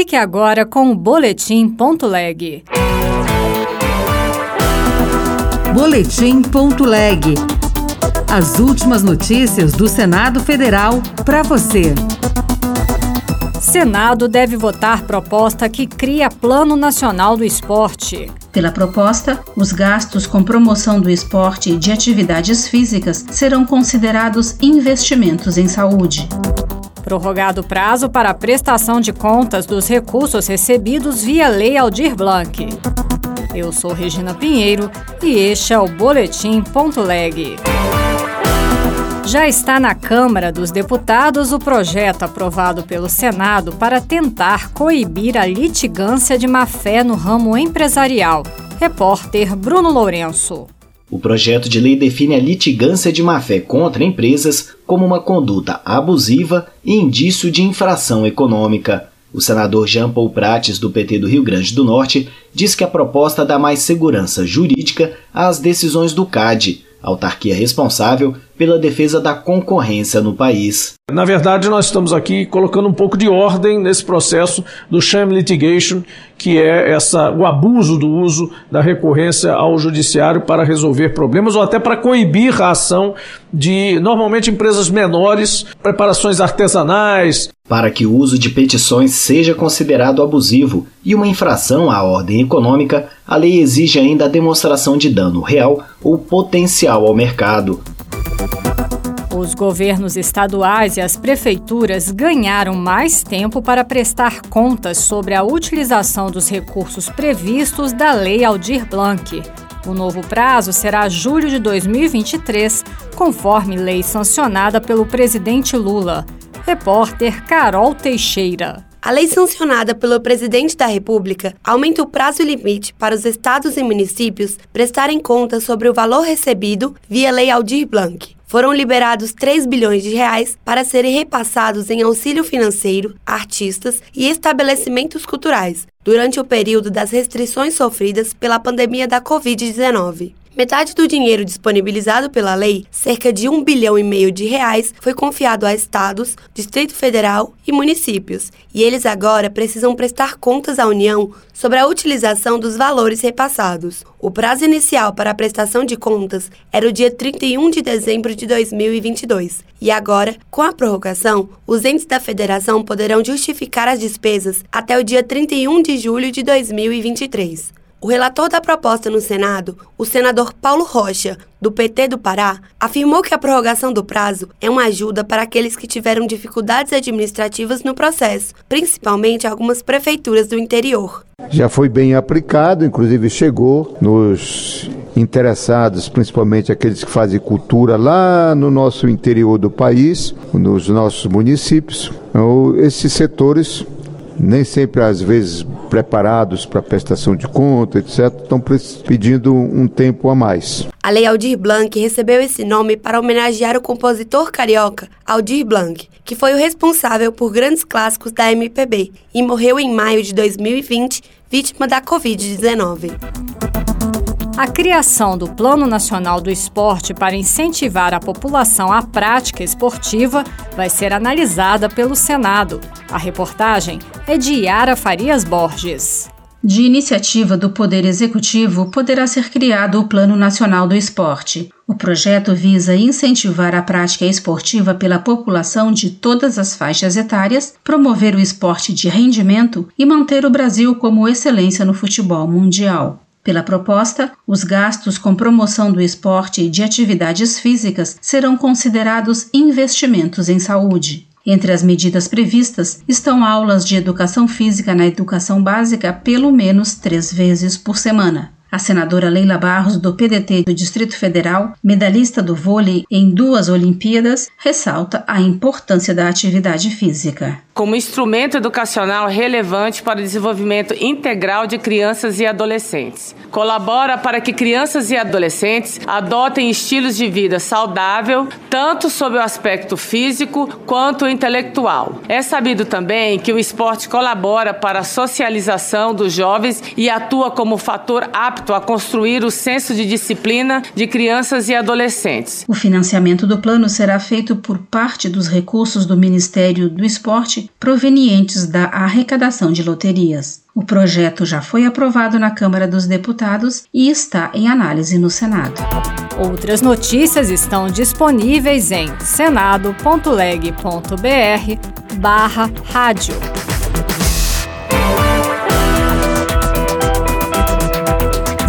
Fique agora com o Boletim.leg. Boletim.leg. As últimas notícias do Senado Federal para você. Senado deve votar proposta que cria Plano Nacional do Esporte. Pela proposta, os gastos com promoção do esporte e de atividades físicas serão considerados investimentos em saúde. Prorrogado o prazo para a prestação de contas dos recursos recebidos via Lei Aldir Blanc. Eu sou Regina Pinheiro e este é o Boletim Ponto Leg. Já está na Câmara dos Deputados o projeto aprovado pelo Senado para tentar coibir a litigância de má-fé no ramo empresarial. Repórter Bruno Lourenço. O projeto de lei define a litigância de má-fé contra empresas como uma conduta abusiva e indício de infração econômica. O senador Jean Paul Prates, do PT do Rio Grande do Norte, diz que a proposta dá mais segurança jurídica às decisões do CAD, autarquia responsável pela defesa da concorrência no país. Na verdade, nós estamos aqui colocando um pouco de ordem nesse processo do sham litigation, que é essa, o abuso do uso da recorrência ao judiciário para resolver problemas ou até para coibir a ação de, normalmente, empresas menores, preparações artesanais. Para que o uso de petições seja considerado abusivo e uma infração à ordem econômica, a lei exige ainda a demonstração de dano real ou potencial ao mercado. Os governos estaduais e as prefeituras ganharam mais tempo para prestar contas sobre a utilização dos recursos previstos da Lei Aldir Blanc. O novo prazo será julho de 2023, conforme lei sancionada pelo presidente Lula. Repórter Carol Teixeira. A lei sancionada pelo presidente da República aumenta o prazo limite para os estados e municípios prestarem contas sobre o valor recebido via Lei Aldir Blanc foram liberados 3 bilhões de reais para serem repassados em auxílio financeiro a artistas e estabelecimentos culturais durante o período das restrições sofridas pela pandemia da Covid-19. Metade do dinheiro disponibilizado pela lei, cerca de um bilhão e meio de reais, foi confiado a estados, Distrito Federal e municípios, e eles agora precisam prestar contas à União sobre a utilização dos valores repassados. O prazo inicial para a prestação de contas era o dia 31 de dezembro de 2022, e agora, com a prorrogação, os entes da federação poderão justificar as despesas até o dia 31 de julho de 2023. O relator da proposta no Senado, o senador Paulo Rocha, do PT do Pará, afirmou que a prorrogação do prazo é uma ajuda para aqueles que tiveram dificuldades administrativas no processo, principalmente algumas prefeituras do interior. Já foi bem aplicado, inclusive chegou nos interessados, principalmente aqueles que fazem cultura lá no nosso interior do país, nos nossos municípios. Então, esses setores nem sempre às vezes preparados para prestação de conta, etc., estão pedindo um tempo a mais. A Lei Aldir Blanc recebeu esse nome para homenagear o compositor carioca Aldir Blanc, que foi o responsável por grandes clássicos da MPB e morreu em maio de 2020, vítima da Covid-19. A criação do Plano Nacional do Esporte para incentivar a população à prática esportiva vai ser analisada pelo Senado. A reportagem é de Yara Farias Borges. De iniciativa do Poder Executivo, poderá ser criado o Plano Nacional do Esporte. O projeto visa incentivar a prática esportiva pela população de todas as faixas etárias, promover o esporte de rendimento e manter o Brasil como excelência no futebol mundial. Pela proposta, os gastos com promoção do esporte e de atividades físicas serão considerados investimentos em saúde. Entre as medidas previstas estão aulas de educação física na educação básica pelo menos três vezes por semana. A senadora Leila Barros, do PDT do Distrito Federal, medalhista do vôlei em duas Olimpíadas, ressalta a importância da atividade física como instrumento educacional relevante para o desenvolvimento integral de crianças e adolescentes. Colabora para que crianças e adolescentes adotem estilos de vida saudável, tanto sob o aspecto físico quanto intelectual. É sabido também que o esporte colabora para a socialização dos jovens e atua como fator apto a construir o senso de disciplina de crianças e adolescentes. O financiamento do plano será feito por parte dos recursos do Ministério do Esporte provenientes da arrecadação de loterias. O projeto já foi aprovado na Câmara dos Deputados e está em análise no Senado. Outras notícias estão disponíveis em senado.leg.br barra rádio.